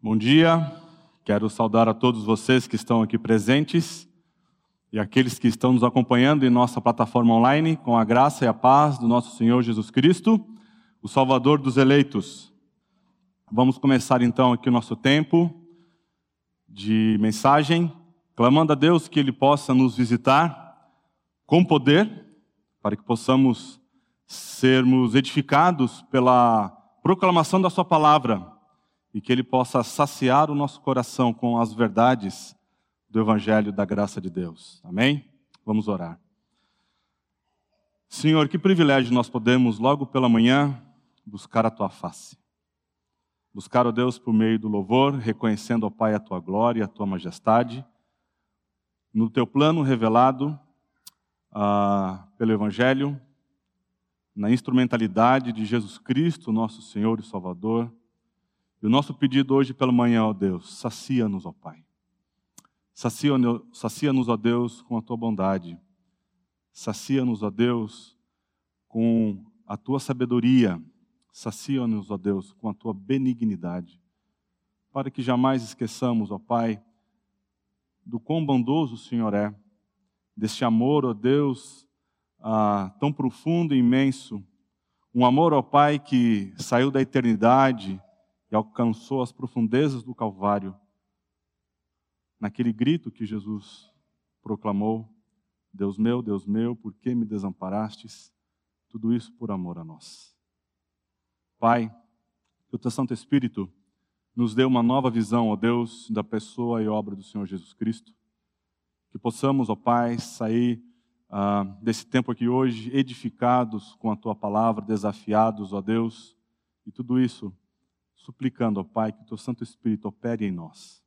Bom dia, quero saudar a todos vocês que estão aqui presentes e aqueles que estão nos acompanhando em nossa plataforma online, com a graça e a paz do nosso Senhor Jesus Cristo, o Salvador dos eleitos. Vamos começar então aqui o nosso tempo de mensagem, clamando a Deus que Ele possa nos visitar com poder, para que possamos sermos edificados pela proclamação da Sua palavra e que Ele possa saciar o nosso coração com as verdades do Evangelho da graça de Deus. Amém? Vamos orar. Senhor, que privilégio nós podemos, logo pela manhã, buscar a Tua face. Buscar, ó Deus, por meio do louvor, reconhecendo, ó Pai, a Tua glória, a Tua majestade, no Teu plano revelado ah, pelo Evangelho, na instrumentalidade de Jesus Cristo, nosso Senhor e Salvador, e o nosso pedido hoje pela manhã, ó Deus, sacia-nos, ó Pai. Sacia-nos, ó Deus, com a tua bondade. Sacia-nos, ó Deus, com a tua sabedoria. Sacia-nos, ó Deus, com a tua benignidade. Para que jamais esqueçamos, ó Pai, do quão bondoso o Senhor é, deste amor, ó Deus, ah, tão profundo e imenso. Um amor, ó Pai, que saiu da eternidade e alcançou as profundezas do Calvário, naquele grito que Jesus proclamou: Deus meu, Deus meu, por que me desamparastes? Tudo isso por amor a nós. Pai, que o teu Santo Espírito nos dê uma nova visão, ó Deus, da pessoa e obra do Senhor Jesus Cristo. Que possamos, ó Pai, sair ah, desse tempo aqui hoje edificados com a tua palavra, desafiados, ó Deus, e tudo isso suplicando ao Pai que o teu Santo Espírito opere em nós.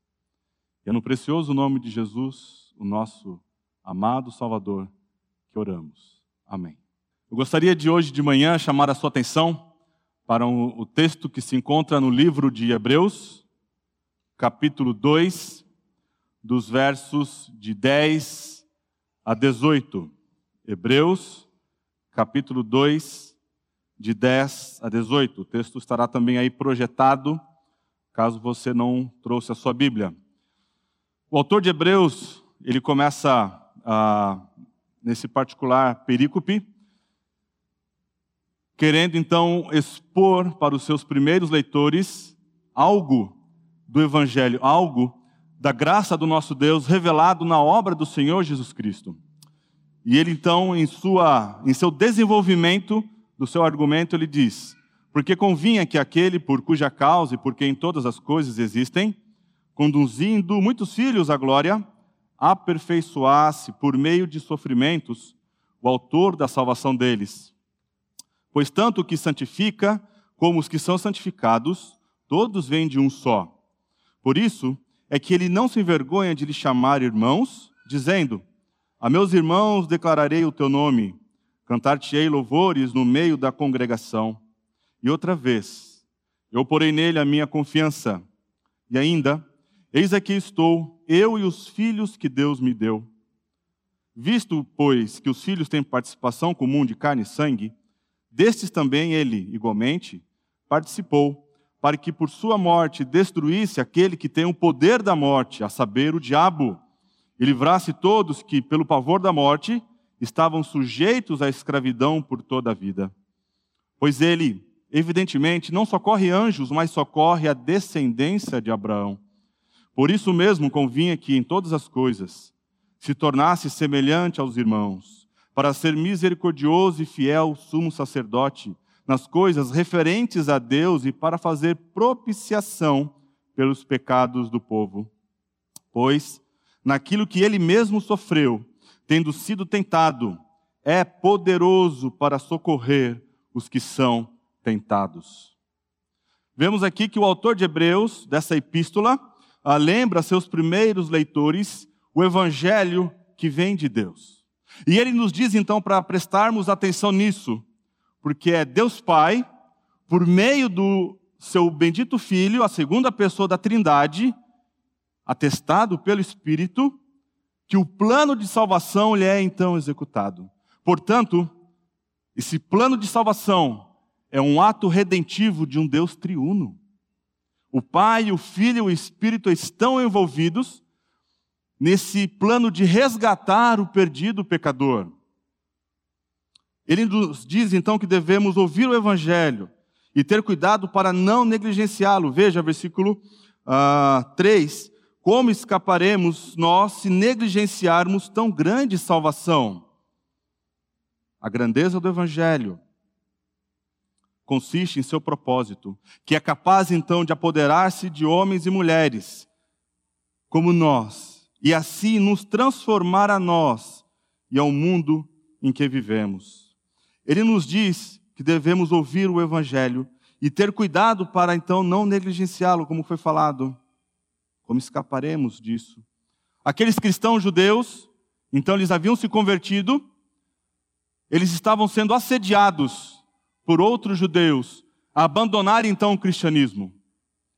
E é no precioso nome de Jesus, o nosso amado Salvador, que oramos. Amém. Eu gostaria de hoje de manhã chamar a sua atenção para um, o texto que se encontra no livro de Hebreus, capítulo 2, dos versos de 10 a 18. Hebreus, capítulo 2, de 10 a 18. O texto estará também aí projetado, caso você não trouxe a sua Bíblia. O autor de Hebreus, ele começa ah, nesse particular perícope, querendo então expor para os seus primeiros leitores algo do Evangelho, algo da graça do nosso Deus revelado na obra do Senhor Jesus Cristo. E ele então, em, sua, em seu desenvolvimento, do seu argumento, ele diz: Porque convinha que aquele por cuja causa e por quem todas as coisas existem, conduzindo muitos filhos à glória, aperfeiçoasse por meio de sofrimentos o autor da salvação deles. Pois tanto o que santifica como os que são santificados, todos vêm de um só. Por isso é que ele não se envergonha de lhe chamar irmãos, dizendo: A meus irmãos declararei o teu nome. Cantar-te-ei louvores no meio da congregação. E outra vez, eu porei nele a minha confiança. E ainda, eis aqui estou, eu e os filhos que Deus me deu. Visto, pois, que os filhos têm participação comum de carne e sangue, destes também ele, igualmente, participou, para que por sua morte destruísse aquele que tem o poder da morte, a saber, o diabo, e livrasse todos que, pelo pavor da morte, estavam sujeitos à escravidão por toda a vida. Pois ele, evidentemente, não socorre anjos, mas socorre a descendência de Abraão. Por isso mesmo convinha que, em todas as coisas, se tornasse semelhante aos irmãos, para ser misericordioso e fiel sumo sacerdote nas coisas referentes a Deus e para fazer propiciação pelos pecados do povo. Pois, naquilo que ele mesmo sofreu, tendo sido tentado, é poderoso para socorrer os que são tentados. Vemos aqui que o autor de Hebreus, dessa epístola, ah, lembra seus primeiros leitores o evangelho que vem de Deus. E ele nos diz então para prestarmos atenção nisso, porque é Deus Pai, por meio do seu bendito Filho, a segunda pessoa da Trindade, atestado pelo Espírito, que o plano de salvação lhe é então executado. Portanto, esse plano de salvação é um ato redentivo de um Deus triuno. O Pai, o Filho e o Espírito estão envolvidos nesse plano de resgatar o perdido pecador. Ele nos diz então que devemos ouvir o Evangelho e ter cuidado para não negligenciá-lo. Veja, versículo uh, ah, 3. Como escaparemos nós se negligenciarmos tão grande salvação? A grandeza do Evangelho consiste em seu propósito, que é capaz então de apoderar-se de homens e mulheres como nós, e assim nos transformar a nós e ao mundo em que vivemos. Ele nos diz que devemos ouvir o Evangelho e ter cuidado para então não negligenciá-lo, como foi falado. Como escaparemos disso? Aqueles cristãos judeus, então eles haviam se convertido eles estavam sendo assediados por outros judeus a abandonar então o cristianismo.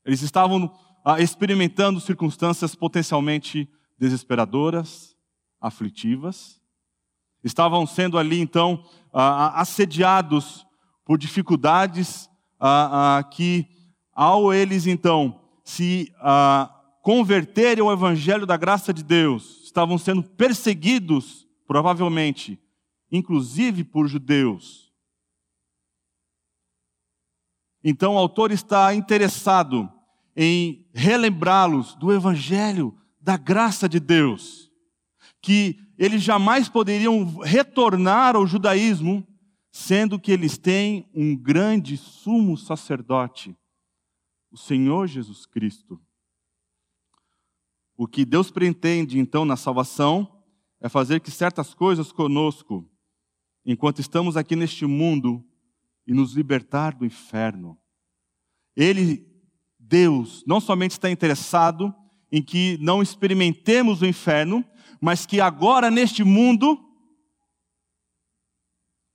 Eles estavam ah, experimentando circunstâncias potencialmente desesperadoras, aflitivas. Estavam sendo ali então ah, ah, assediados por dificuldades que, ao eles então se converterem ao evangelho da graça de Deus, estavam sendo perseguidos, provavelmente, inclusive por judeus. Então o autor está interessado em relembrá-los do evangelho da graça de Deus, que eles jamais poderiam retornar ao judaísmo, sendo que eles têm um grande sumo sacerdote, o Senhor Jesus Cristo. O que Deus pretende então na salvação é fazer que certas coisas conosco enquanto estamos aqui neste mundo e nos libertar do inferno. Ele, Deus, não somente está interessado em que não experimentemos o inferno, mas que agora neste mundo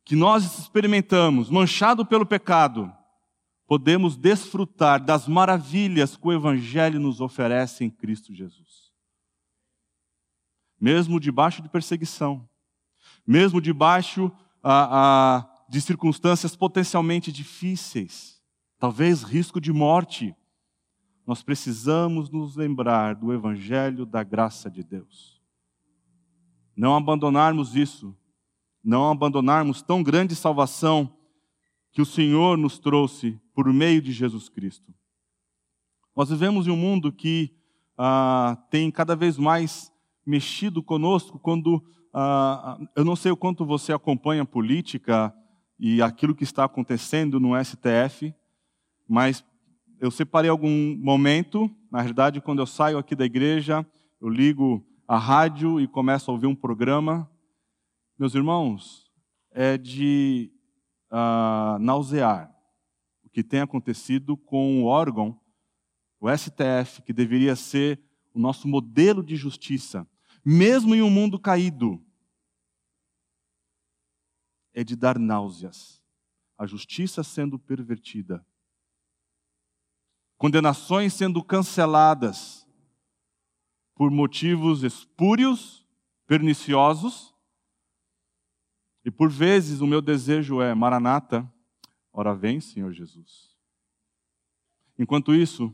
que nós experimentamos, manchado pelo pecado, podemos desfrutar das maravilhas que o Evangelho nos oferece em Cristo Jesus. Mesmo debaixo de perseguição, mesmo debaixo ah, ah, de circunstâncias potencialmente difíceis, talvez risco de morte, nós precisamos nos lembrar do Evangelho da graça de Deus. Não abandonarmos isso, não abandonarmos tão grande salvação que o Senhor nos trouxe por meio de Jesus Cristo. Nós vivemos em um mundo que ah, tem cada vez mais mexido conosco quando ah, eu não sei o quanto você acompanha a política e aquilo que está acontecendo no STF, mas eu separei algum momento, na verdade, quando eu saio aqui da igreja, eu ligo a rádio e começo a ouvir um programa. Meus irmãos, é de uh, nausear o que tem acontecido com o órgão, o STF, que deveria ser o nosso modelo de justiça mesmo em um mundo caído, é de dar náuseas. A justiça sendo pervertida, condenações sendo canceladas por motivos espúrios, perniciosos, e por vezes o meu desejo é: Maranata, ora vem, Senhor Jesus. Enquanto isso,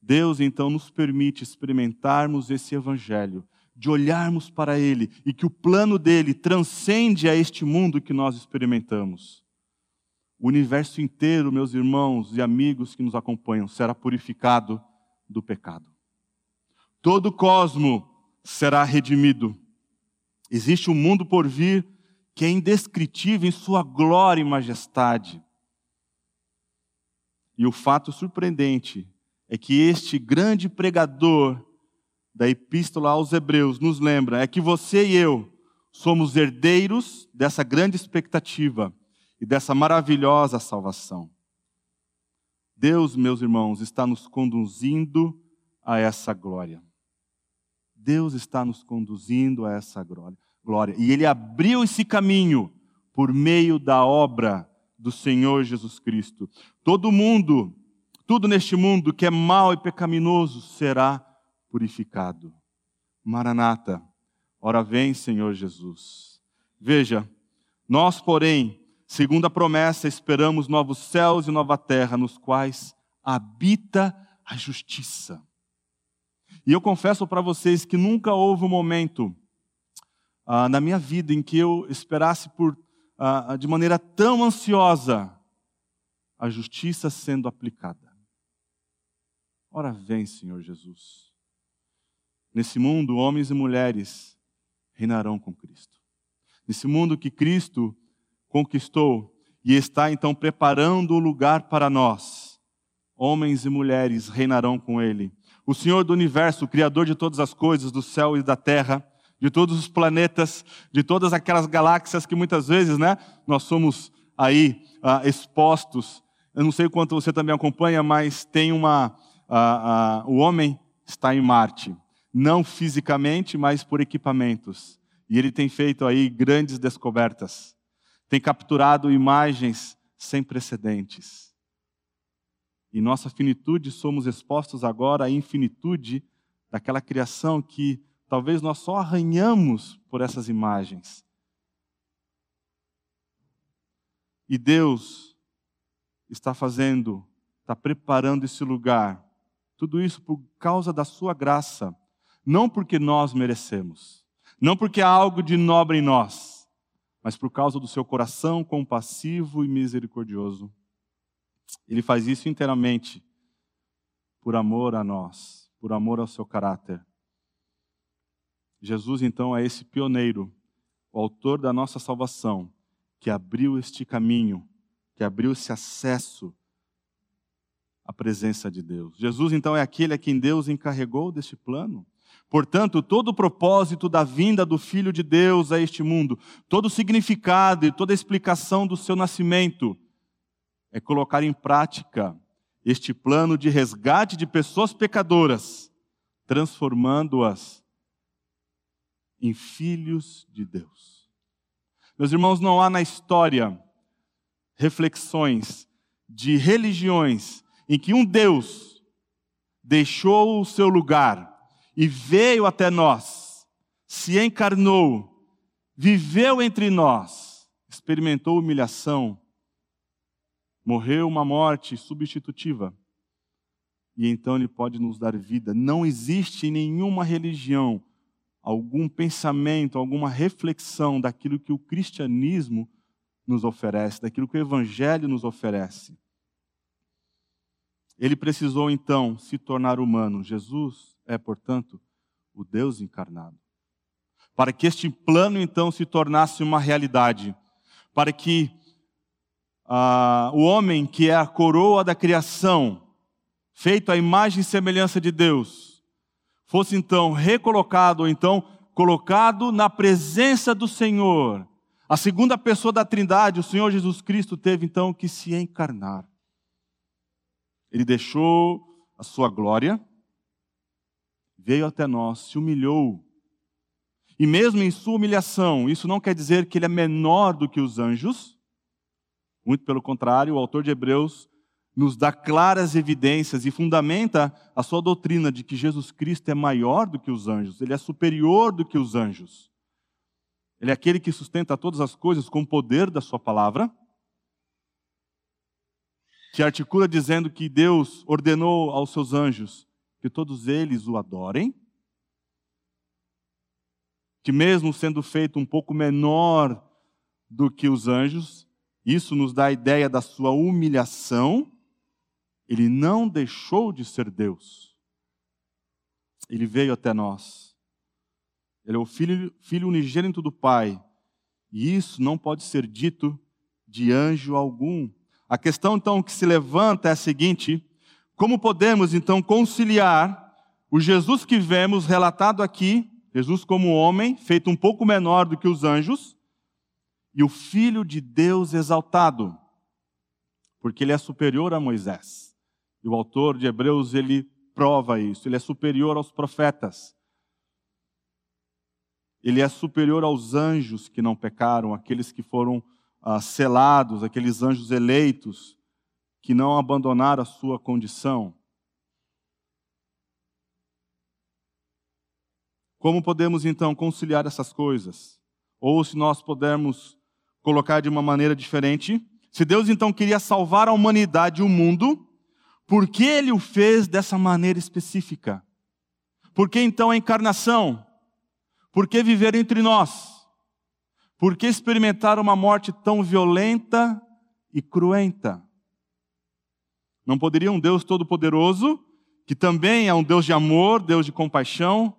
Deus então nos permite experimentarmos esse evangelho de olharmos para Ele e que o plano dele transcende a este mundo que nós experimentamos. O universo inteiro, meus irmãos e amigos que nos acompanham, será purificado do pecado. Todo o cosmo será redimido. Existe um mundo por vir que é indescritível em sua glória e majestade. E o fato surpreendente é que este grande pregador da Epístola aos Hebreus nos lembra é que você e eu somos herdeiros dessa grande expectativa e dessa maravilhosa salvação. Deus, meus irmãos, está nos conduzindo a essa glória. Deus está nos conduzindo a essa glória. E Ele abriu esse caminho por meio da obra do Senhor Jesus Cristo. Todo mundo, tudo neste mundo que é mau e pecaminoso será purificado. Maranata, ora vem, Senhor Jesus. Veja, nós, porém, segundo a promessa, esperamos novos céus e nova terra, nos quais habita a justiça. E eu confesso para vocês que nunca houve um momento ah, na minha vida em que eu esperasse por, ah, de maneira tão ansiosa a justiça sendo aplicada. Ora vem, Senhor Jesus. Nesse mundo, homens e mulheres reinarão com Cristo. Nesse mundo que Cristo conquistou e está então preparando o lugar para nós, homens e mulheres reinarão com Ele. O Senhor do universo, o Criador de todas as coisas, do céu e da terra, de todos os planetas, de todas aquelas galáxias que muitas vezes, né, nós somos aí ah, expostos. Eu não sei quanto você também acompanha, mas tem uma, ah, ah, o homem está em Marte não fisicamente, mas por equipamentos. E ele tem feito aí grandes descobertas. Tem capturado imagens sem precedentes. Em nossa finitude, somos expostos agora à infinitude daquela criação que talvez nós só arranhamos por essas imagens. E Deus está fazendo, está preparando esse lugar, tudo isso por causa da Sua graça não porque nós merecemos, não porque há algo de nobre em nós, mas por causa do seu coração compassivo e misericordioso. Ele faz isso inteiramente por amor a nós, por amor ao seu caráter. Jesus, então, é esse pioneiro, o autor da nossa salvação, que abriu este caminho, que abriu esse acesso à presença de Deus. Jesus, então, é aquele a quem Deus encarregou deste plano. Portanto, todo o propósito da vinda do Filho de Deus a este mundo, todo o significado e toda a explicação do seu nascimento, é colocar em prática este plano de resgate de pessoas pecadoras, transformando-as em filhos de Deus. Meus irmãos, não há na história reflexões de religiões em que um Deus deixou o seu lugar e veio até nós, se encarnou, viveu entre nós, experimentou humilhação, morreu uma morte substitutiva. E então ele pode nos dar vida. Não existe em nenhuma religião algum pensamento, alguma reflexão daquilo que o cristianismo nos oferece, daquilo que o evangelho nos oferece. Ele precisou então se tornar humano. Jesus é, portanto, o Deus encarnado. Para que este plano então se tornasse uma realidade, para que ah, o homem que é a coroa da criação, feito à imagem e semelhança de Deus, fosse então recolocado, ou então colocado na presença do Senhor. A segunda pessoa da Trindade, o Senhor Jesus Cristo, teve então que se encarnar. Ele deixou a sua glória, veio até nós, se humilhou. E mesmo em sua humilhação, isso não quer dizer que ele é menor do que os anjos. Muito pelo contrário, o autor de Hebreus nos dá claras evidências e fundamenta a sua doutrina de que Jesus Cristo é maior do que os anjos, ele é superior do que os anjos. Ele é aquele que sustenta todas as coisas com o poder da sua palavra, que articula dizendo que Deus ordenou aos seus anjos que todos eles o adorem, que mesmo sendo feito um pouco menor do que os anjos, isso nos dá a ideia da sua humilhação, ele não deixou de ser Deus. Ele veio até nós. Ele é o filho, filho unigênito do Pai. E isso não pode ser dito de anjo algum. A questão então que se levanta é a seguinte: como podemos então conciliar o Jesus que vemos relatado aqui, Jesus como homem, feito um pouco menor do que os anjos, e o Filho de Deus exaltado, porque ele é superior a Moisés. E o autor de Hebreus ele prova isso, ele é superior aos profetas. Ele é superior aos anjos que não pecaram, aqueles que foram ah, selados, aqueles anjos eleitos que não abandonaram a sua condição. Como podemos então conciliar essas coisas? Ou se nós pudermos colocar de uma maneira diferente, se Deus então queria salvar a humanidade e o mundo, Por que ele o fez dessa maneira específica? Por que então a encarnação? Por que viver entre nós? Por que experimentar uma morte tão violenta e cruenta? Não poderia um Deus todo-poderoso, que também é um Deus de amor, Deus de compaixão,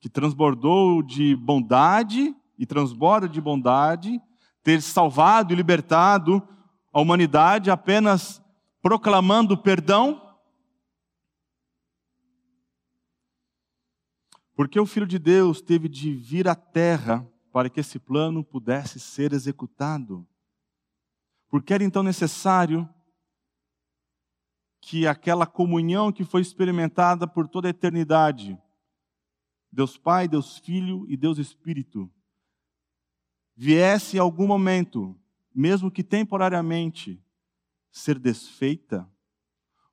que transbordou de bondade e transborda de bondade, ter salvado e libertado a humanidade apenas proclamando perdão? Porque o Filho de Deus teve de vir à terra para que esse plano pudesse ser executado. Porque era então necessário que aquela comunhão que foi experimentada por toda a eternidade, Deus Pai, Deus Filho e Deus Espírito, viesse em algum momento, mesmo que temporariamente, ser desfeita,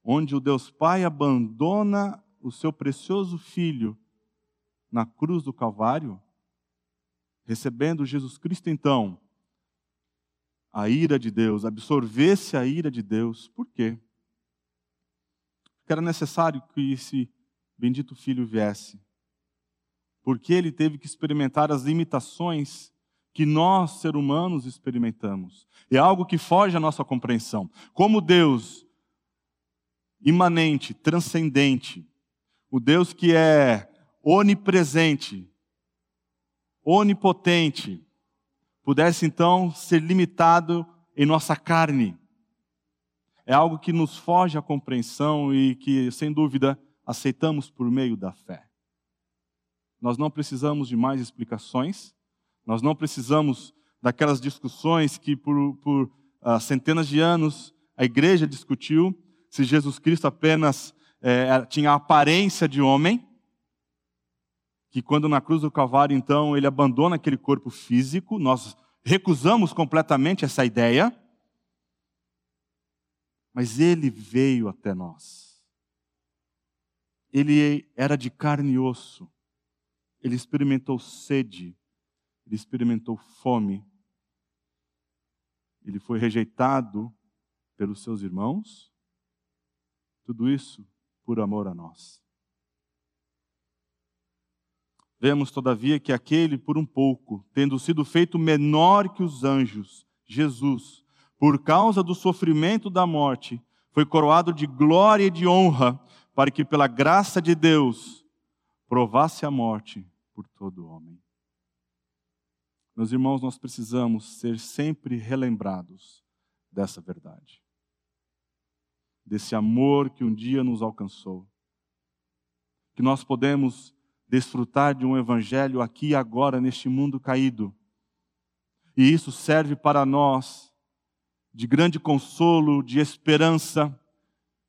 onde o Deus Pai abandona o seu precioso Filho na cruz do Calvário, recebendo Jesus Cristo, então, a ira de Deus, absorvesse a ira de Deus. Por quê? Porque era necessário que esse bendito filho viesse. Porque ele teve que experimentar as limitações que nós, seres humanos, experimentamos. É algo que foge à nossa compreensão. Como Deus, imanente, transcendente, o Deus que é onipresente, onipotente, pudesse então ser limitado em nossa carne. É algo que nos foge à compreensão e que, sem dúvida, aceitamos por meio da fé. Nós não precisamos de mais explicações, nós não precisamos daquelas discussões que por, por uh, centenas de anos a igreja discutiu se Jesus Cristo apenas é, tinha a aparência de homem, que quando na cruz do Calvário, então, ele abandona aquele corpo físico, nós recusamos completamente essa ideia, mas ele veio até nós. Ele era de carne e osso, ele experimentou sede, ele experimentou fome, ele foi rejeitado pelos seus irmãos, tudo isso por amor a nós. Vemos, todavia, que aquele, por um pouco, tendo sido feito menor que os anjos, Jesus, por causa do sofrimento da morte, foi coroado de glória e de honra, para que, pela graça de Deus, provasse a morte por todo homem. Meus irmãos, nós precisamos ser sempre relembrados dessa verdade, desse amor que um dia nos alcançou, que nós podemos desfrutar de um evangelho aqui e agora neste mundo caído. E isso serve para nós de grande consolo, de esperança,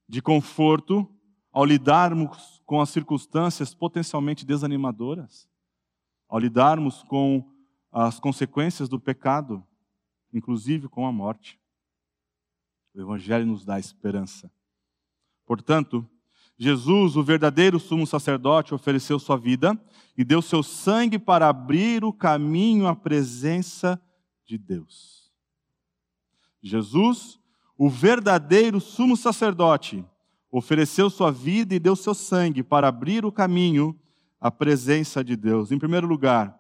de conforto ao lidarmos com as circunstâncias potencialmente desanimadoras, ao lidarmos com as consequências do pecado, inclusive com a morte. O Evangelho nos dá esperança. Portanto, Jesus, o verdadeiro sumo sacerdote, ofereceu sua vida e deu seu sangue para abrir o caminho à presença de Deus. Jesus, o verdadeiro sumo sacerdote, ofereceu sua vida e deu seu sangue para abrir o caminho à presença de Deus. Em primeiro lugar,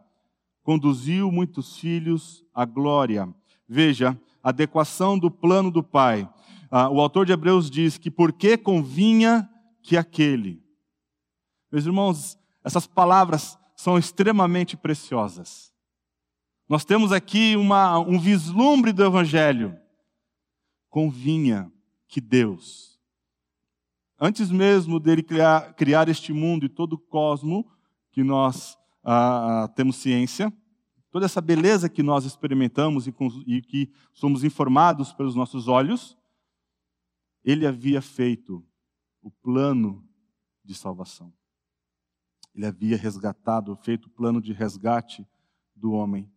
conduziu muitos filhos à glória. Veja, adequação do plano do Pai. Ah, o autor de Hebreus diz que porque convinha que aquele. Meus irmãos, essas palavras são extremamente preciosas. Nós temos aqui uma, um vislumbre do Evangelho. Convinha que Deus, antes mesmo dele criar, criar este mundo e todo o cosmo que nós ah, ah, temos ciência, toda essa beleza que nós experimentamos e, e que somos informados pelos nossos olhos, ele havia feito o plano de salvação. Ele havia resgatado, feito o plano de resgate do homem.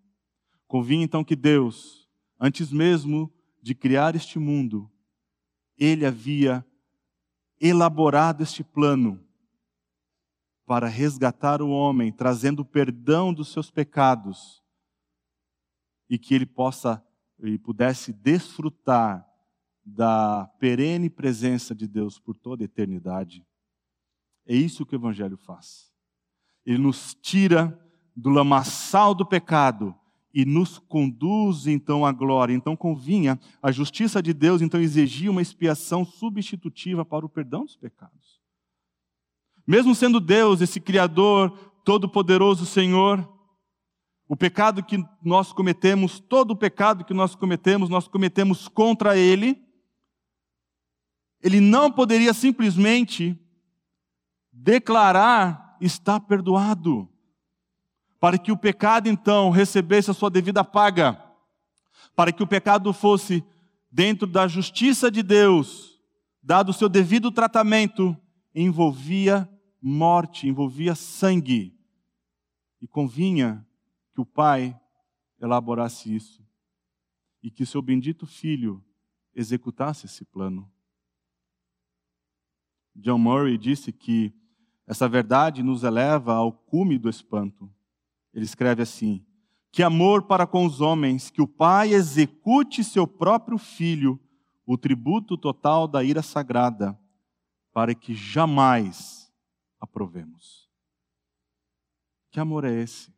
Convinha então que Deus, antes mesmo de criar este mundo, ele havia elaborado este plano para resgatar o homem, trazendo perdão dos seus pecados e que ele possa e pudesse desfrutar da perene presença de Deus por toda a eternidade. É isso que o Evangelho faz. Ele nos tira do lamaçal do pecado e nos conduz então à glória. Então convinha a justiça de Deus então exigia uma expiação substitutiva para o perdão dos pecados. Mesmo sendo Deus esse criador todo-poderoso Senhor, o pecado que nós cometemos, todo o pecado que nós cometemos, nós cometemos contra ele. Ele não poderia simplesmente declarar está perdoado para que o pecado então recebesse a sua devida paga, para que o pecado fosse dentro da justiça de Deus, dado o seu devido tratamento, envolvia morte, envolvia sangue. E convinha que o Pai elaborasse isso e que seu bendito filho executasse esse plano. John Murray disse que essa verdade nos eleva ao cume do espanto. Ele escreve assim: Que amor para com os homens, que o Pai execute seu próprio filho, o tributo total da ira sagrada, para que jamais aprovemos. Que amor é esse?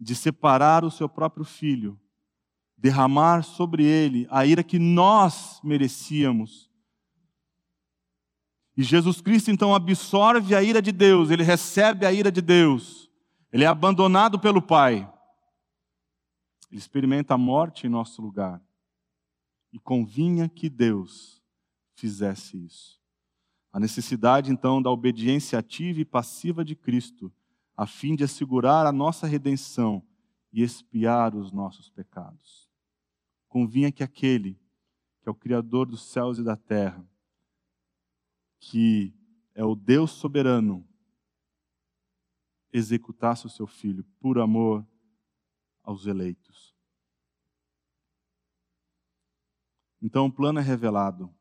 De separar o seu próprio filho, derramar sobre ele a ira que nós merecíamos. E Jesus Cristo então absorve a ira de Deus, ele recebe a ira de Deus, ele é abandonado pelo Pai. Ele experimenta a morte em nosso lugar. E convinha que Deus fizesse isso. A necessidade então da obediência ativa e passiva de Cristo, a fim de assegurar a nossa redenção e expiar os nossos pecados. Convinha que aquele que é o Criador dos céus e da terra, que é o Deus soberano, executasse o seu filho por amor aos eleitos. Então o plano é revelado.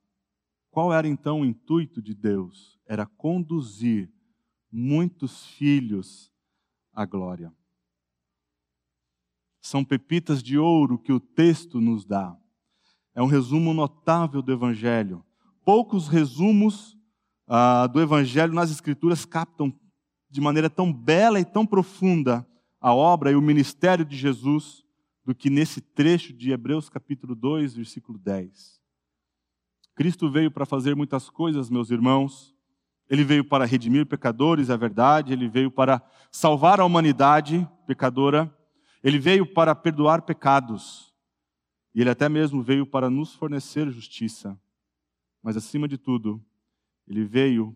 Qual era então o intuito de Deus? Era conduzir muitos filhos à glória. São pepitas de ouro que o texto nos dá. É um resumo notável do Evangelho. Poucos resumos ah, do Evangelho nas Escrituras captam de maneira tão bela e tão profunda a obra e o ministério de Jesus do que nesse trecho de Hebreus capítulo 2, versículo 10. Cristo veio para fazer muitas coisas, meus irmãos. Ele veio para redimir pecadores, é verdade. Ele veio para salvar a humanidade pecadora. Ele veio para perdoar pecados. E ele até mesmo veio para nos fornecer justiça. Mas acima de tudo, ele veio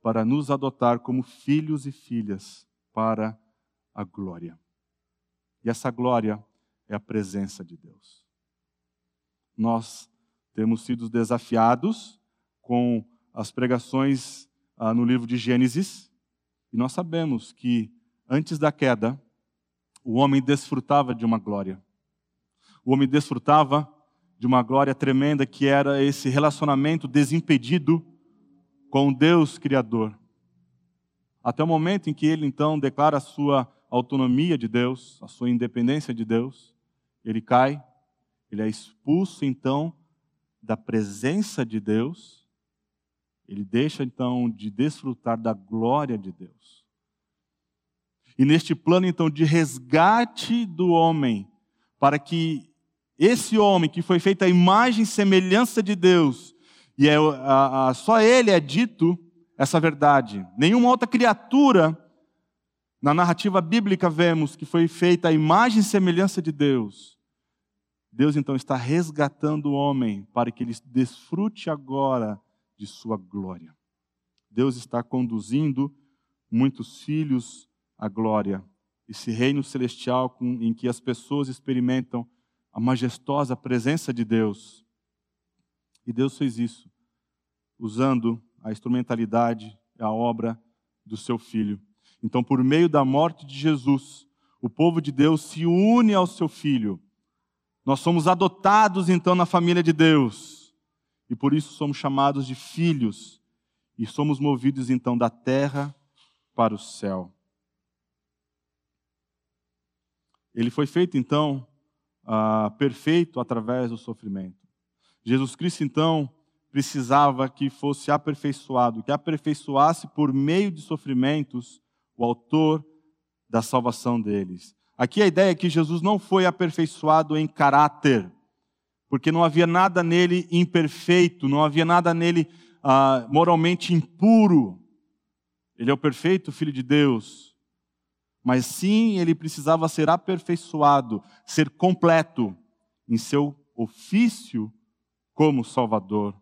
para nos adotar como filhos e filhas para a glória. E essa glória é a presença de Deus. Nós temos sido desafiados com as pregações ah, no livro de Gênesis, e nós sabemos que antes da queda, o homem desfrutava de uma glória. O homem desfrutava de uma glória tremenda que era esse relacionamento desimpedido com Deus Criador. Até o momento em que ele então declara a sua autonomia de Deus, a sua independência de Deus, ele cai, ele é expulso então da presença de Deus, ele deixa então de desfrutar da glória de Deus. E neste plano então de resgate do homem, para que esse homem que foi feito à imagem e semelhança de Deus, e é, a, a, só ele é dito essa verdade. Nenhuma outra criatura na narrativa bíblica vemos que foi feita a imagem e semelhança de Deus. Deus então está resgatando o homem para que ele desfrute agora de sua glória. Deus está conduzindo muitos filhos à glória. Esse reino celestial em que as pessoas experimentam a majestosa presença de Deus. E Deus fez isso usando a instrumentalidade, a obra do seu filho. Então, por meio da morte de Jesus, o povo de Deus se une ao seu filho. Nós somos adotados então na família de Deus. E por isso somos chamados de filhos e somos movidos então da terra para o céu. Ele foi feito então uh, perfeito através do sofrimento. Jesus Cristo, então, precisava que fosse aperfeiçoado, que aperfeiçoasse por meio de sofrimentos o autor da salvação deles. Aqui a ideia é que Jesus não foi aperfeiçoado em caráter, porque não havia nada nele imperfeito, não havia nada nele ah, moralmente impuro. Ele é o perfeito Filho de Deus. Mas sim, ele precisava ser aperfeiçoado, ser completo em seu ofício como Salvador.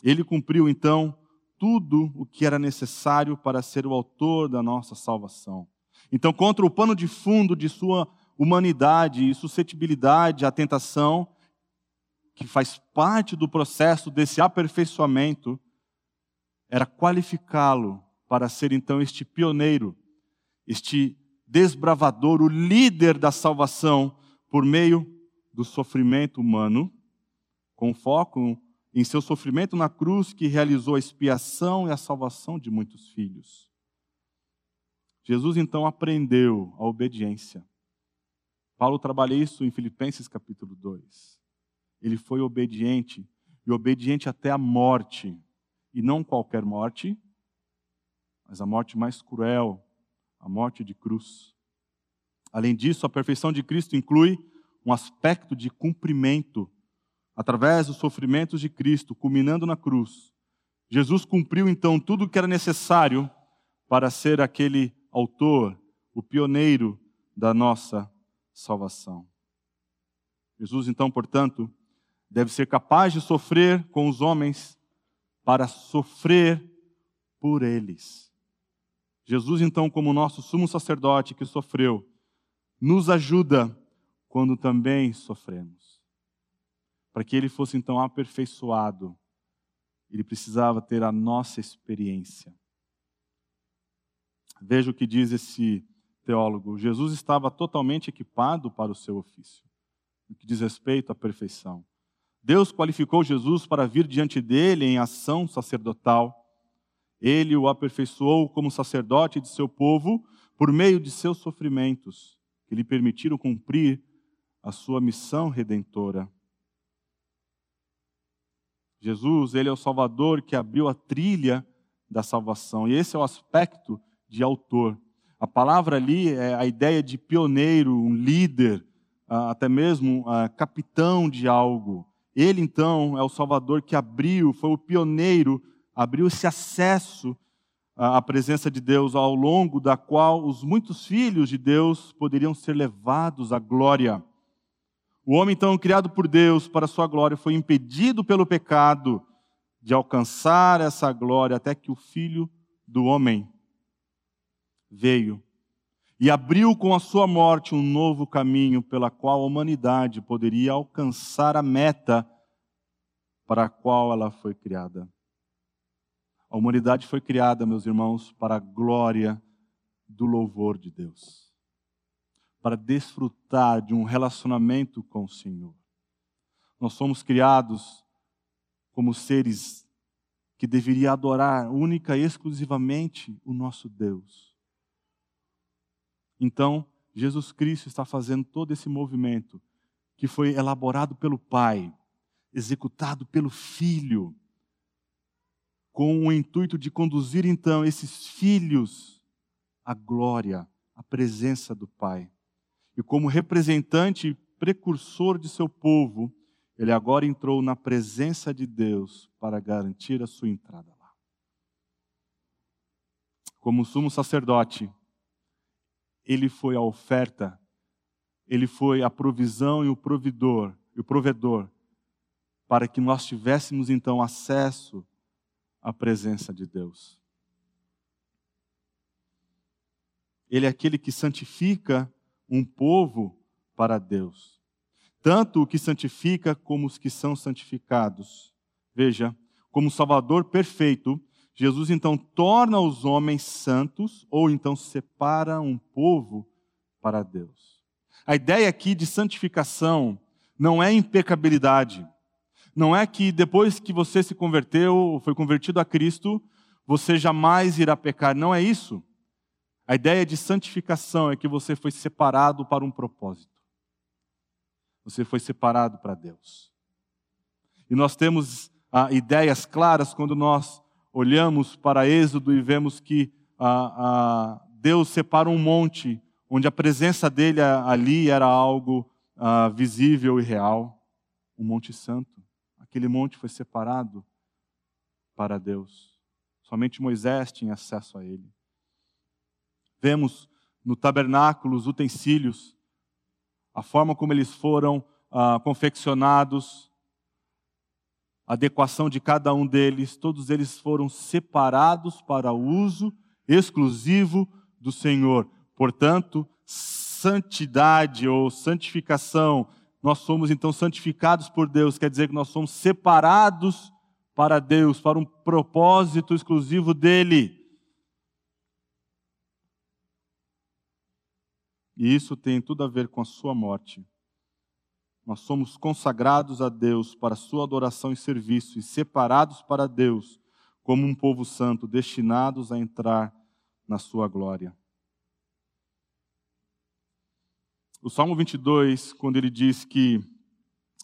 Ele cumpriu então tudo o que era necessário para ser o autor da nossa salvação. Então, contra o pano de fundo de sua humanidade e suscetibilidade à tentação, que faz parte do processo desse aperfeiçoamento, era qualificá-lo para ser então este pioneiro, este desbravador, o líder da salvação por meio do sofrimento humano, com foco em seu sofrimento na cruz que realizou a expiação e a salvação de muitos filhos. Jesus então aprendeu a obediência. Paulo trabalha isso em Filipenses capítulo 2. Ele foi obediente, e obediente até a morte, e não qualquer morte, mas a morte mais cruel, a morte de cruz. Além disso, a perfeição de Cristo inclui um aspecto de cumprimento através dos sofrimentos de Cristo, culminando na cruz, Jesus cumpriu então tudo o que era necessário para ser aquele autor, o pioneiro da nossa salvação. Jesus, então, portanto, deve ser capaz de sofrer com os homens para sofrer por eles. Jesus, então, como nosso sumo sacerdote que sofreu, nos ajuda quando também sofremos para que ele fosse então aperfeiçoado, ele precisava ter a nossa experiência. Veja o que diz esse teólogo. Jesus estava totalmente equipado para o seu ofício, no que diz respeito à perfeição. Deus qualificou Jesus para vir diante dele em ação sacerdotal. Ele o aperfeiçoou como sacerdote de seu povo por meio de seus sofrimentos, que lhe permitiram cumprir a sua missão redentora. Jesus, ele é o Salvador que abriu a trilha da salvação. E esse é o aspecto de autor. A palavra ali é a ideia de pioneiro, um líder, ah, até mesmo ah, capitão de algo. Ele então é o Salvador que abriu, foi o pioneiro, abriu esse acesso à presença de Deus, ao longo da qual os muitos filhos de Deus poderiam ser levados à glória. O homem, então, criado por Deus para sua glória, foi impedido pelo pecado de alcançar essa glória até que o Filho do homem veio e abriu com a sua morte um novo caminho pela qual a humanidade poderia alcançar a meta para a qual ela foi criada. A humanidade foi criada, meus irmãos, para a glória do louvor de Deus para desfrutar de um relacionamento com o Senhor. Nós somos criados como seres que deveriam adorar única e exclusivamente o nosso Deus. Então, Jesus Cristo está fazendo todo esse movimento que foi elaborado pelo Pai, executado pelo Filho, com o intuito de conduzir então esses filhos à glória, à presença do Pai e como representante e precursor de seu povo, ele agora entrou na presença de Deus para garantir a sua entrada lá. Como sumo sacerdote, ele foi a oferta, ele foi a provisão e o providor, e o provedor, para que nós tivéssemos então acesso à presença de Deus. Ele é aquele que santifica um povo para Deus. Tanto o que santifica como os que são santificados. Veja, como Salvador perfeito, Jesus então torna os homens santos, ou então separa um povo para Deus. A ideia aqui de santificação não é impecabilidade. Não é que depois que você se converteu, foi convertido a Cristo, você jamais irá pecar. Não é isso. A ideia de santificação é que você foi separado para um propósito. você foi separado para Deus. E nós temos ah, ideias claras quando nós olhamos para Êxodo e vemos que ah, ah, Deus separa um monte, onde a presença dele ali era algo ah, visível e real, o Monte Santo. Aquele monte foi separado para Deus. Somente Moisés tinha acesso a ele. Vemos no tabernáculo os utensílios, a forma como eles foram ah, confeccionados, a adequação de cada um deles, todos eles foram separados para uso exclusivo do Senhor. Portanto, santidade ou santificação, nós somos então santificados por Deus, quer dizer que nós somos separados para Deus, para um propósito exclusivo dele. E isso tem tudo a ver com a sua morte. Nós somos consagrados a Deus para sua adoração e serviço, e separados para Deus como um povo santo, destinados a entrar na sua glória. O Salmo 22, quando ele diz que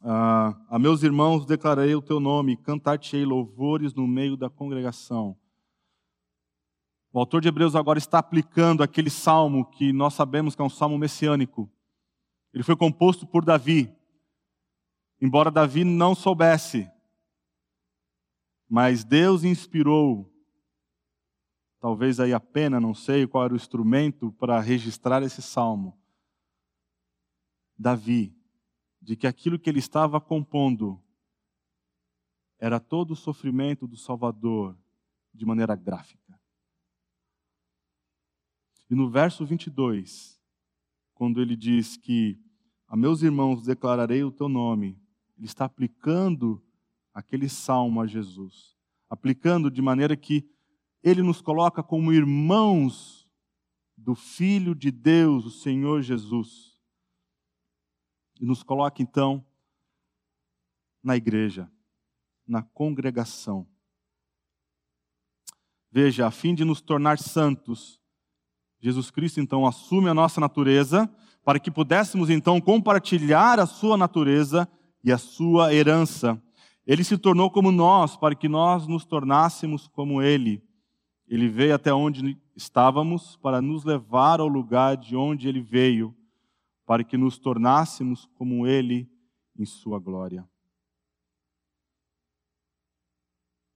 ah, a meus irmãos declararei o teu nome, cantar-te-ei louvores no meio da congregação. O autor de Hebreus agora está aplicando aquele salmo que nós sabemos que é um salmo messiânico. Ele foi composto por Davi. Embora Davi não soubesse, mas Deus inspirou, talvez aí a pena, não sei qual era o instrumento para registrar esse salmo. Davi, de que aquilo que ele estava compondo era todo o sofrimento do Salvador de maneira gráfica. E no verso 22, quando ele diz que a meus irmãos declararei o teu nome, ele está aplicando aquele salmo a Jesus, aplicando de maneira que ele nos coloca como irmãos do Filho de Deus, o Senhor Jesus e nos coloca então na igreja, na congregação. Veja, a fim de nos tornar santos, Jesus Cristo então assume a nossa natureza, para que pudéssemos então compartilhar a sua natureza e a sua herança. Ele se tornou como nós, para que nós nos tornássemos como ele. Ele veio até onde estávamos para nos levar ao lugar de onde ele veio para que nos tornássemos como Ele em Sua glória.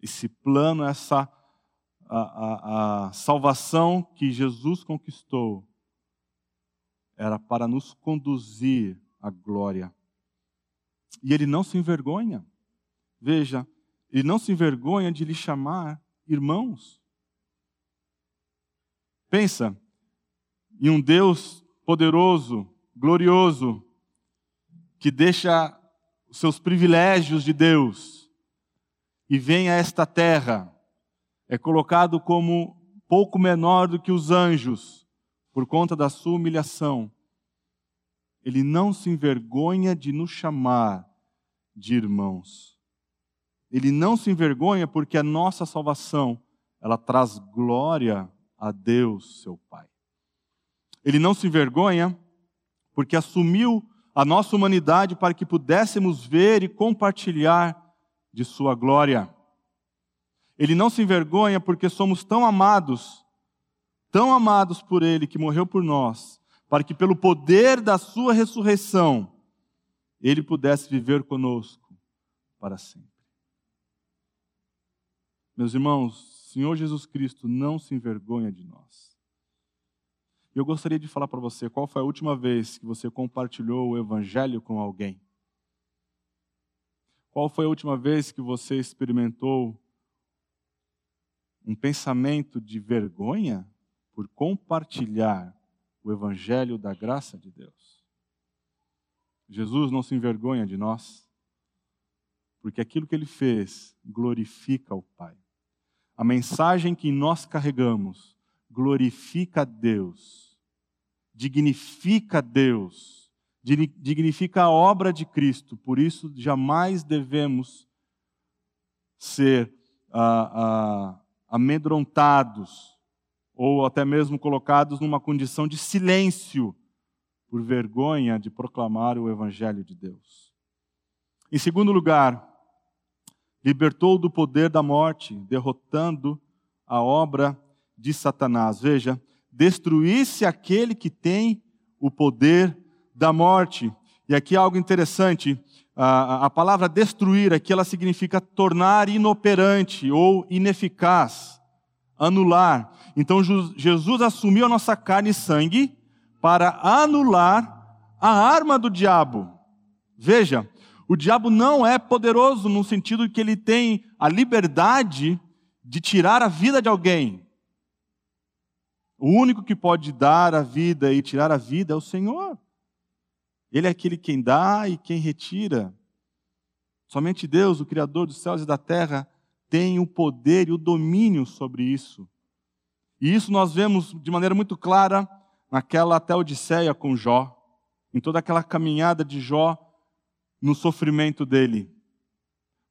Esse plano, essa a, a, a salvação que Jesus conquistou, era para nos conduzir à glória. E Ele não se envergonha. Veja, Ele não se envergonha de lhe chamar irmãos. Pensa em um Deus poderoso, glorioso, que deixa os seus privilégios de Deus e vem a esta terra, é colocado como pouco menor do que os anjos, por conta da sua humilhação. Ele não se envergonha de nos chamar de irmãos. Ele não se envergonha porque a nossa salvação, ela traz glória a Deus, seu Pai. Ele não se envergonha porque assumiu a nossa humanidade para que pudéssemos ver e compartilhar de Sua glória. Ele não se envergonha porque somos tão amados, tão amados por Ele que morreu por nós, para que pelo poder da Sua ressurreição, Ele pudesse viver conosco para sempre. Meus irmãos, Senhor Jesus Cristo não se envergonha de nós. Eu gostaria de falar para você qual foi a última vez que você compartilhou o Evangelho com alguém. Qual foi a última vez que você experimentou um pensamento de vergonha por compartilhar o Evangelho da graça de Deus? Jesus não se envergonha de nós, porque aquilo que ele fez glorifica o Pai. A mensagem que nós carregamos glorifica Deus dignifica Deus, dignifica a obra de Cristo, por isso jamais devemos ser ah, ah, amedrontados ou até mesmo colocados numa condição de silêncio por vergonha de proclamar o Evangelho de Deus. Em segundo lugar, libertou do poder da morte, derrotando a obra de Satanás. Veja, destruísse aquele que tem o poder da morte. E aqui algo interessante, a, a palavra destruir aqui ela significa tornar inoperante ou ineficaz, anular. Então Jesus assumiu a nossa carne e sangue para anular a arma do diabo. Veja, o diabo não é poderoso no sentido que ele tem a liberdade de tirar a vida de alguém. O único que pode dar a vida e tirar a vida é o Senhor. Ele é aquele quem dá e quem retira. Somente Deus, o Criador dos céus e da terra, tem o poder e o domínio sobre isso. E isso nós vemos de maneira muito clara naquela até Odisseia com Jó, em toda aquela caminhada de Jó no sofrimento dele.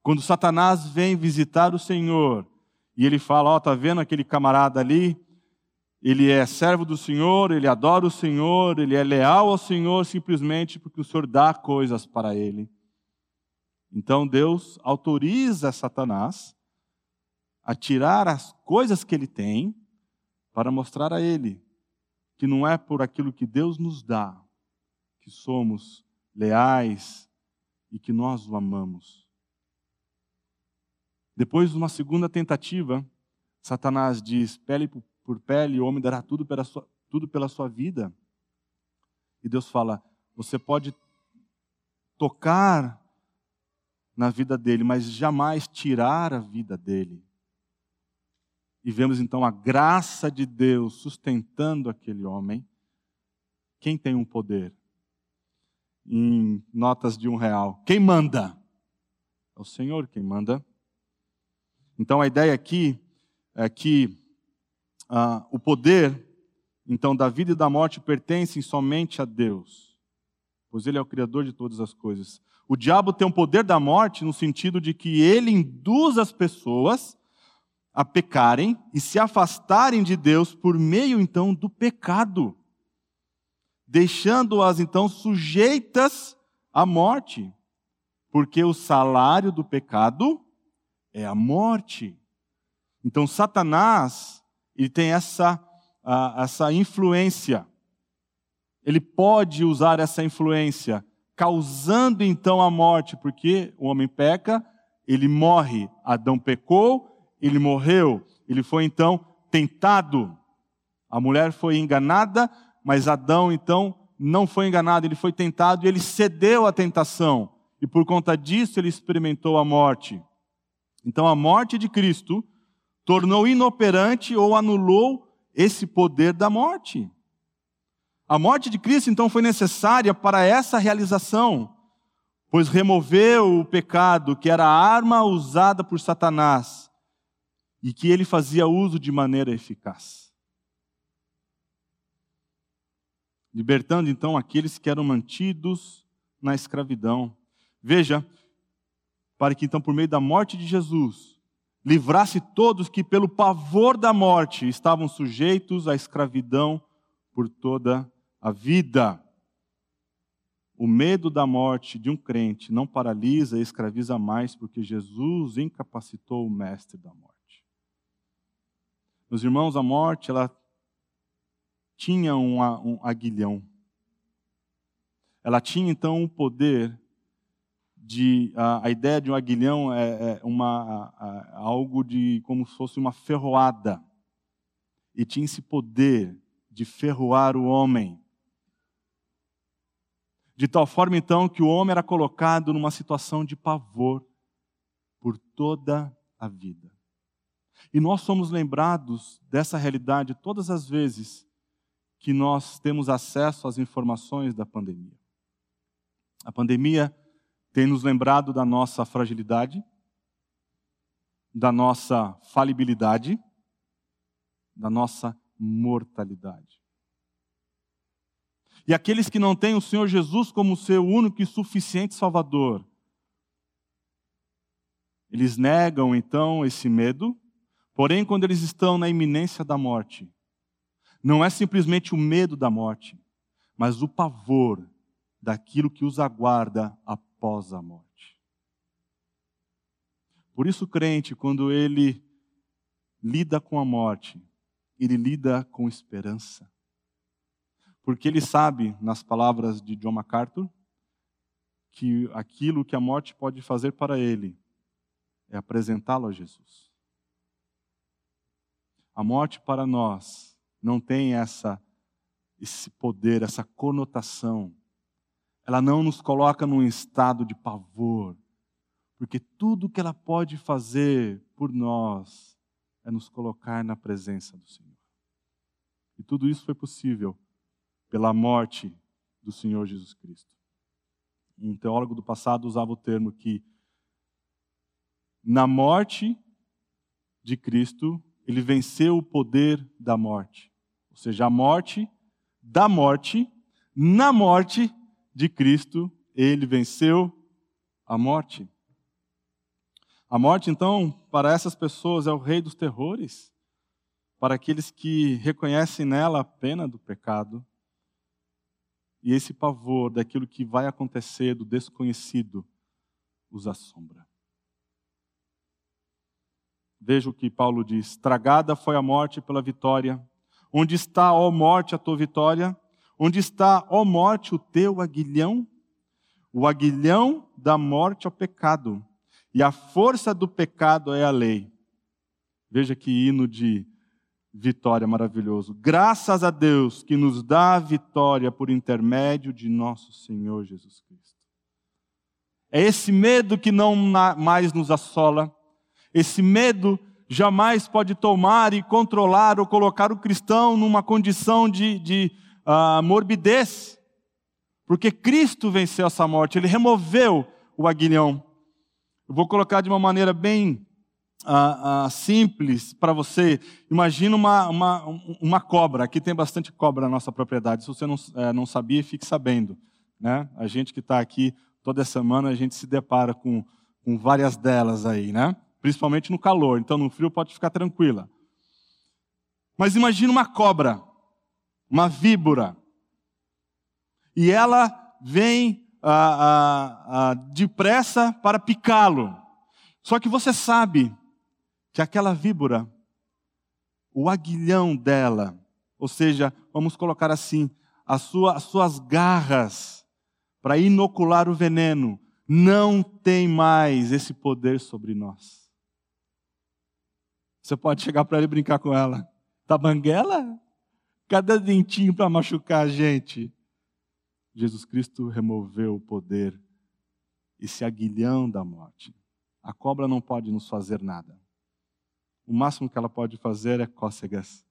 Quando Satanás vem visitar o Senhor e ele fala: Ó, oh, tá vendo aquele camarada ali? Ele é servo do Senhor, ele adora o Senhor, ele é leal ao Senhor simplesmente porque o Senhor dá coisas para ele. Então Deus autoriza Satanás a tirar as coisas que ele tem para mostrar a ele que não é por aquilo que Deus nos dá que somos leais e que nós o amamos. Depois de uma segunda tentativa, Satanás diz: pele por pele, o homem dará tudo pela sua, tudo pela sua vida. E Deus fala: você pode tocar na vida dele, mas jamais tirar a vida dele. E vemos então a graça de Deus sustentando aquele homem. Quem tem um poder? Em notas de um real. Quem manda? É o Senhor quem manda. Então a ideia aqui é que ah, o poder, então, da vida e da morte pertencem somente a Deus, pois Ele é o Criador de todas as coisas. O diabo tem o poder da morte no sentido de que ele induz as pessoas a pecarem e se afastarem de Deus por meio, então, do pecado, deixando-as, então, sujeitas à morte, porque o salário do pecado é a morte. Então, Satanás ele tem essa, essa influência. Ele pode usar essa influência, causando então a morte, porque o homem peca, ele morre. Adão pecou, ele morreu. Ele foi então tentado. A mulher foi enganada, mas Adão então não foi enganado, ele foi tentado e ele cedeu à tentação. E por conta disso ele experimentou a morte. Então a morte de Cristo tornou inoperante ou anulou esse poder da morte. A morte de Cristo, então, foi necessária para essa realização, pois removeu o pecado, que era a arma usada por Satanás, e que ele fazia uso de maneira eficaz. Libertando, então, aqueles que eram mantidos na escravidão. Veja, para que, então, por meio da morte de Jesus, livrasse todos que, pelo pavor da morte, estavam sujeitos à escravidão por toda a vida. O medo da morte de um crente não paralisa e escraviza mais, porque Jesus incapacitou o mestre da morte. Meus irmãos, a morte, ela tinha um, aguilhão. Ela tinha então o poder de a, a, ideia de um aguilhão é, é uma a, algo de como se fosse uma ferroada. E tinha esse poder de ferroar o homem. De tal forma então que o homem era colocado numa situação de pavor por toda a vida. E nós somos lembrados dessa realidade todas as vezes que nós temos acesso às informações da pandemia. A pandemia tem nos lembrado da nossa fragilidade, da nossa falibilidade, da nossa mortalidade. E aqueles que não têm o Senhor Jesus como seu único e suficiente Salvador, eles negam então esse medo, porém, quando eles estão na iminência da morte, não é simplesmente o medo da morte, mas o pavor daquilo que os aguarda a morte. Por isso, o crente, quando ele lida com a morte, ele lida com esperança. Porque ele sabe, nas palavras de John MacArthur, que aquilo que a morte pode fazer para ele é apresentá-lo a Jesus. A morte para nós não tem essa esse poder, essa conotação. Ela não nos coloca num estado de pavor, porque tudo que ela pode fazer por nós é nos colocar na presença do Senhor. E tudo isso foi possível pela morte do Senhor Jesus Cristo. Um teólogo do passado usava o termo que na morte de Cristo, ele venceu o poder da morte. Ou seja, a morte, da morte, na morte de Cristo, ele venceu a morte. A morte, então, para essas pessoas é o rei dos terrores, para aqueles que reconhecem nela a pena do pecado e esse pavor daquilo que vai acontecer, do desconhecido, os assombra. Veja o que Paulo diz: Tragada foi a morte pela vitória. Onde está, ó morte, a tua vitória? Onde está, ó morte, o teu aguilhão? O aguilhão da morte é o pecado, e a força do pecado é a lei. Veja que hino de vitória maravilhoso. Graças a Deus que nos dá a vitória por intermédio de nosso Senhor Jesus Cristo. É esse medo que não mais nos assola, esse medo jamais pode tomar e controlar ou colocar o cristão numa condição de, de uh, morbidez, porque Cristo venceu essa morte, ele removeu o aguilhão. Eu vou colocar de uma maneira bem uh, uh, simples para você. Imagina uma, uma, uma cobra, aqui tem bastante cobra na nossa propriedade, se você não, uh, não sabia, fique sabendo. Né? A gente que está aqui toda semana, a gente se depara com, com várias delas aí, né? principalmente no calor, então no frio pode ficar tranquila. Mas imagine uma cobra, uma víbora, e ela vem ah, ah, ah, depressa para picá-lo. Só que você sabe que aquela víbora, o aguilhão dela, ou seja, vamos colocar assim, as, sua, as suas garras para inocular o veneno, não tem mais esse poder sobre nós. Você pode chegar para ela e brincar com ela. Tá banguela? Cadê dentinho para machucar a gente? Jesus Cristo removeu o poder, esse aguilhão da morte. A cobra não pode nos fazer nada. O máximo que ela pode fazer é cócegas.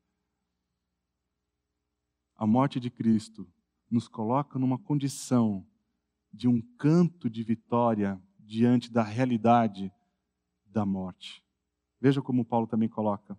A morte de Cristo nos coloca numa condição de um canto de vitória diante da realidade da morte. Veja como Paulo também coloca.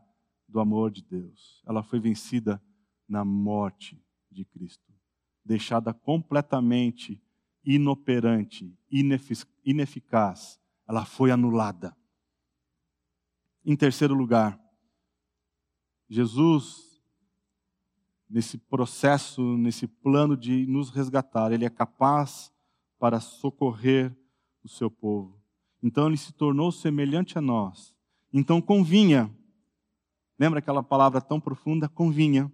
do amor de Deus. Ela foi vencida na morte de Cristo, deixada completamente inoperante, ineficaz. Ela foi anulada. Em terceiro lugar, Jesus, nesse processo, nesse plano de nos resgatar, ele é capaz para socorrer o seu povo. Então ele se tornou semelhante a nós. Então convinha, lembra aquela palavra tão profunda? Convinha,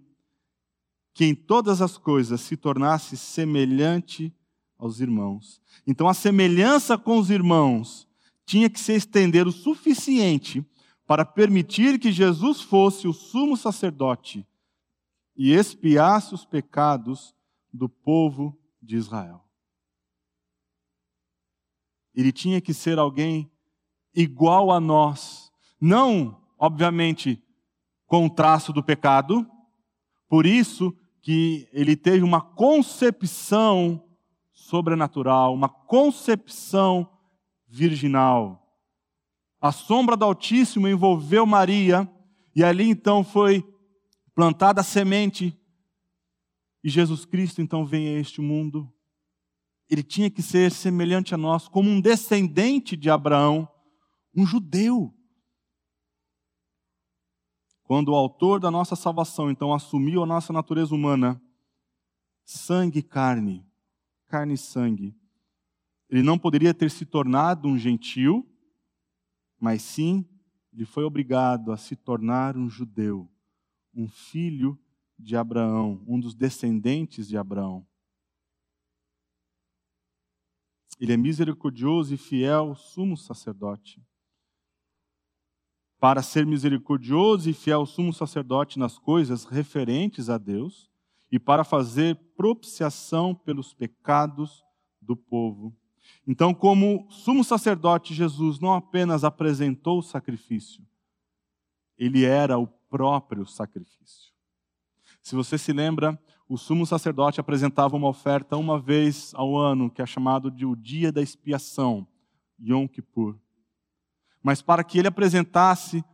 que em todas as coisas se tornasse semelhante aos irmãos. Então a semelhança com os irmãos tinha que se estender o suficiente para permitir que Jesus fosse o sumo sacerdote e expiasse os pecados do povo de Israel. Ele tinha que ser alguém igual a nós. Não, obviamente, com o traço do pecado. Por isso que ele teve uma concepção sobrenatural, uma concepção virginal. A sombra do Altíssimo envolveu Maria, e ali então foi plantada a semente, e Jesus Cristo então vem a este mundo. Ele tinha que ser semelhante a nós, como um descendente de Abraão, um judeu. Quando o autor da nossa salvação então assumiu a nossa natureza humana, sangue e carne, carne e sangue, ele não poderia ter se tornado um gentil, mas sim, ele foi obrigado a se tornar um judeu, um filho de Abraão, um dos descendentes de Abraão. Ele é misericordioso e fiel, sumo sacerdote para ser misericordioso e fiel sumo sacerdote nas coisas referentes a Deus e para fazer propiciação pelos pecados do povo. Então, como sumo sacerdote, Jesus não apenas apresentou o sacrifício, ele era o próprio sacrifício. Se você se lembra, o sumo sacerdote apresentava uma oferta uma vez ao ano, que é chamado de o dia da expiação, Yom Kippur mas para que ele apresentasse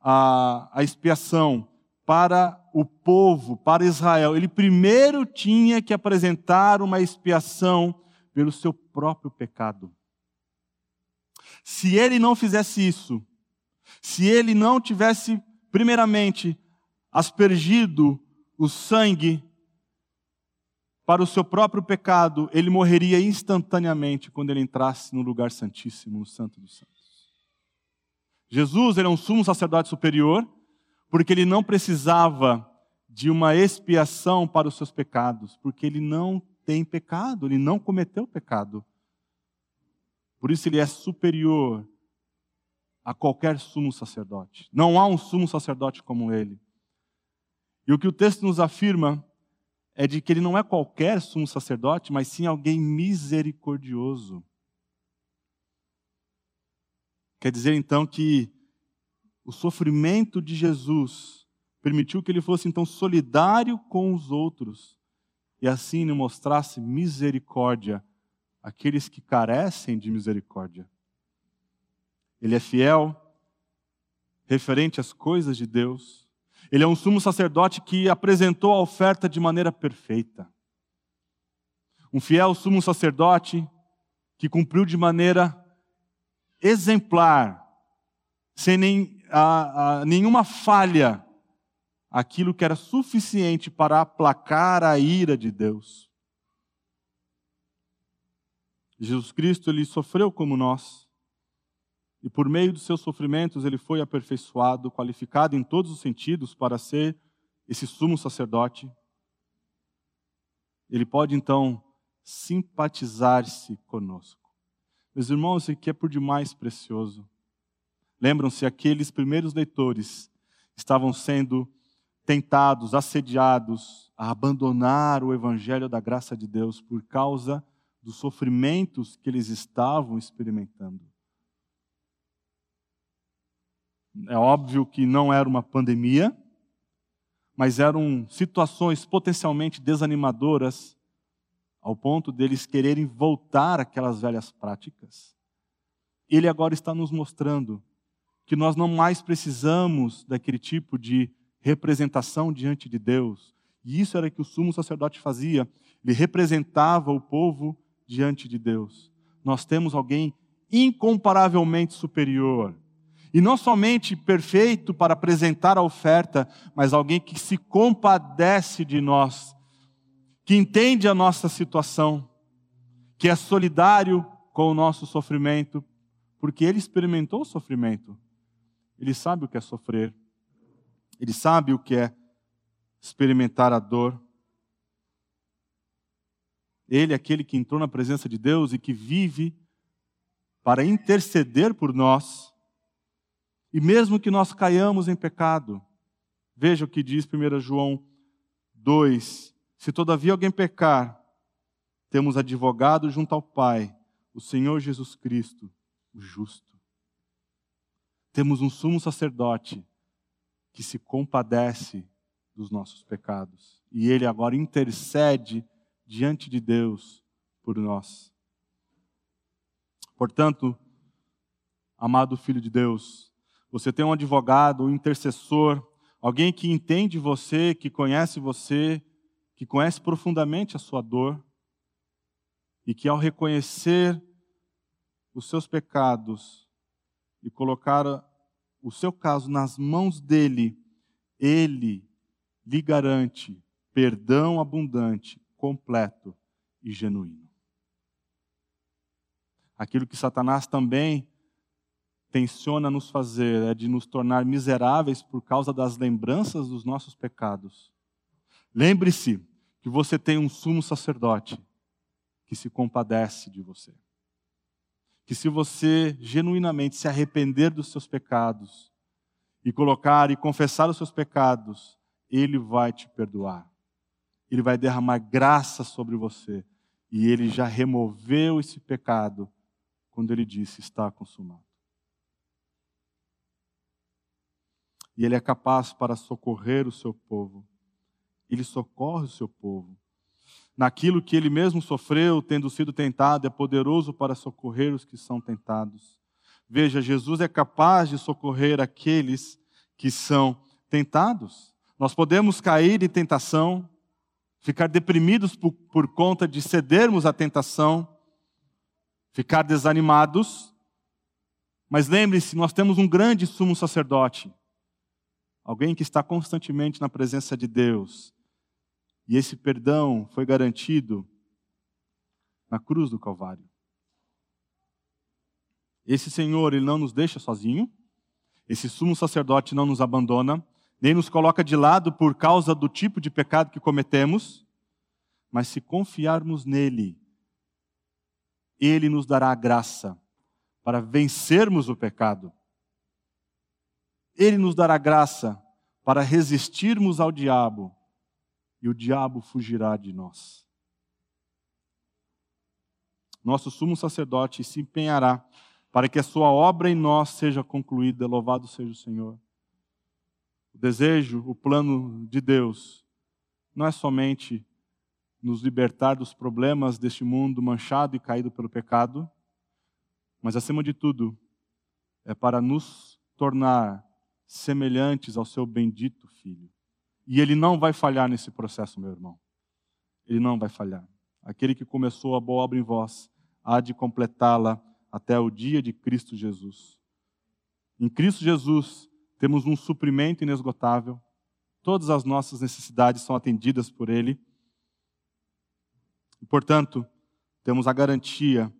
a, a expiação para o povo, para Israel, ele primeiro tinha que apresentar uma expiação pelo seu próprio pecado. Se ele não fizesse isso, se ele não tivesse, primeiramente, aspergido o sangue para o seu próprio pecado, ele morreria instantaneamente quando ele entrasse no lugar santíssimo, no Santo dos Santos. Jesus era um sumo sacerdote superior, porque ele não precisava de uma expiação para os seus pecados, porque ele não tem pecado, ele não cometeu pecado. Por isso ele é superior a qualquer sumo sacerdote. Não há um sumo sacerdote como ele. E o que o texto nos afirma é de que ele não é qualquer sumo sacerdote, mas sim alguém misericordioso. Quer dizer então que o sofrimento de Jesus permitiu que ele fosse então solidário com os outros e assim lhe mostrasse misericórdia àqueles que carecem de misericórdia. Ele é fiel, referente às coisas de Deus. Ele é um sumo sacerdote que apresentou a oferta de maneira perfeita. Um fiel sumo sacerdote que cumpriu de maneira exemplar, sem nem, a, a, nenhuma falha, aquilo que era suficiente para aplacar a ira de Deus. Jesus Cristo, ele sofreu como nós, e por meio dos seus sofrimentos ele foi aperfeiçoado, qualificado em todos os sentidos para ser esse sumo sacerdote. Ele pode então simpatizar-se conosco. Meus irmãos, isso aqui é por demais precioso. Lembram-se, aqueles primeiros leitores estavam sendo tentados, assediados a abandonar o evangelho da graça de Deus por causa dos sofrimentos que eles estavam experimentando. É óbvio que não era uma pandemia, mas eram situações potencialmente desanimadoras ao ponto deles quererem voltar àquelas velhas práticas. Ele agora está nos mostrando que nós não mais precisamos daquele tipo de representação diante de Deus. E isso era o que o sumo sacerdote fazia. Ele representava o povo diante de Deus. Nós temos alguém incomparavelmente superior. E não somente perfeito para apresentar a oferta, mas alguém que se compadece de nós que entende a nossa situação, que é solidário com o nosso sofrimento, porque ele experimentou o sofrimento. Ele sabe o que é sofrer. Ele sabe o que é experimentar a dor. Ele é aquele que entrou na presença de Deus e que vive para interceder por nós. E mesmo que nós caiamos em pecado, veja o que diz 1 João 2, se todavia alguém pecar, temos advogado junto ao Pai, o Senhor Jesus Cristo, o justo. Temos um sumo sacerdote que se compadece dos nossos pecados. E Ele agora intercede diante de Deus por nós. Portanto, amado Filho de Deus, você tem um advogado, um intercessor, alguém que entende você, que conhece você, que conhece profundamente a sua dor e que, ao reconhecer os seus pecados e colocar o seu caso nas mãos dele, ele lhe garante perdão abundante, completo e genuíno. Aquilo que Satanás também tenciona nos fazer é de nos tornar miseráveis por causa das lembranças dos nossos pecados. Lembre-se que você tem um sumo sacerdote que se compadece de você. Que se você genuinamente se arrepender dos seus pecados e colocar e confessar os seus pecados, ele vai te perdoar. Ele vai derramar graça sobre você. E ele já removeu esse pecado quando ele disse: está consumado. E ele é capaz para socorrer o seu povo. Ele socorre o seu povo. Naquilo que ele mesmo sofreu, tendo sido tentado, é poderoso para socorrer os que são tentados. Veja, Jesus é capaz de socorrer aqueles que são tentados. Nós podemos cair em tentação, ficar deprimidos por, por conta de cedermos à tentação, ficar desanimados. Mas lembre-se, nós temos um grande sumo sacerdote, alguém que está constantemente na presença de Deus. E esse perdão foi garantido na cruz do Calvário. Esse Senhor, ele não nos deixa sozinho. Esse sumo sacerdote não nos abandona nem nos coloca de lado por causa do tipo de pecado que cometemos, mas se confiarmos nele, ele nos dará a graça para vencermos o pecado. Ele nos dará graça para resistirmos ao diabo e o diabo fugirá de nós. Nosso sumo sacerdote se empenhará para que a sua obra em nós seja concluída. Louvado seja o Senhor o desejo, o plano de Deus não é somente nos libertar dos problemas deste mundo manchado e caído pelo pecado, mas acima de tudo, é para nos tornar semelhantes ao seu bendito Filho. E ele não vai falhar nesse processo, meu irmão. Ele não vai falhar. Aquele que começou a boa obra em vós há de completá-la até o dia de Cristo Jesus. Em Cristo Jesus, temos um suprimento inesgotável, todas as nossas necessidades são atendidas por Ele. E, portanto, temos a garantia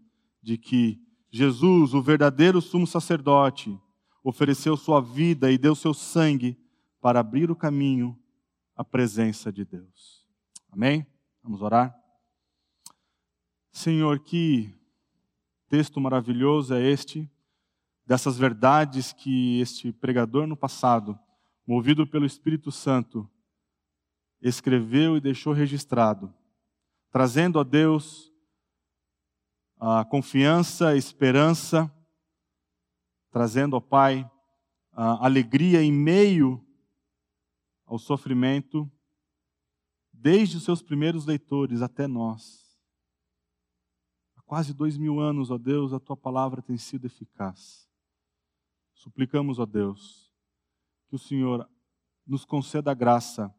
de que Jesus, o verdadeiro sumo sacerdote, ofereceu sua vida e deu seu sangue para abrir o caminho à presença de Deus. Amém? Vamos orar? Senhor, que texto maravilhoso é este dessas verdades que este pregador no passado, movido pelo Espírito Santo, escreveu e deixou registrado, trazendo a Deus a confiança, a esperança, trazendo ao Pai a alegria em meio ao sofrimento, desde os seus primeiros leitores até nós. Há quase dois mil anos, ó Deus, a tua palavra tem sido eficaz. Suplicamos a Deus que o Senhor nos conceda a graça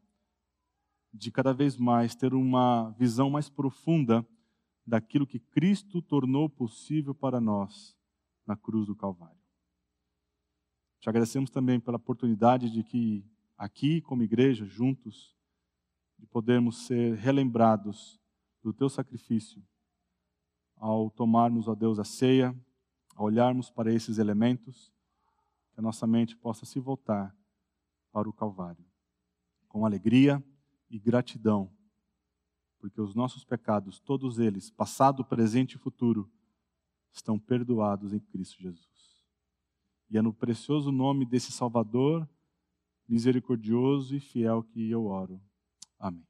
de cada vez mais ter uma visão mais profunda daquilo que Cristo tornou possível para nós na cruz do Calvário. Te agradecemos também pela oportunidade de que aqui, como igreja, juntos, de podermos ser relembrados do teu sacrifício ao tomarmos, a Deus, a ceia, ao olharmos para esses elementos que a nossa mente possa se voltar para o Calvário, com alegria e gratidão, porque os nossos pecados, todos eles, passado, presente e futuro, estão perdoados em Cristo Jesus. E é no precioso nome desse Salvador, misericordioso e fiel que eu oro. Amém.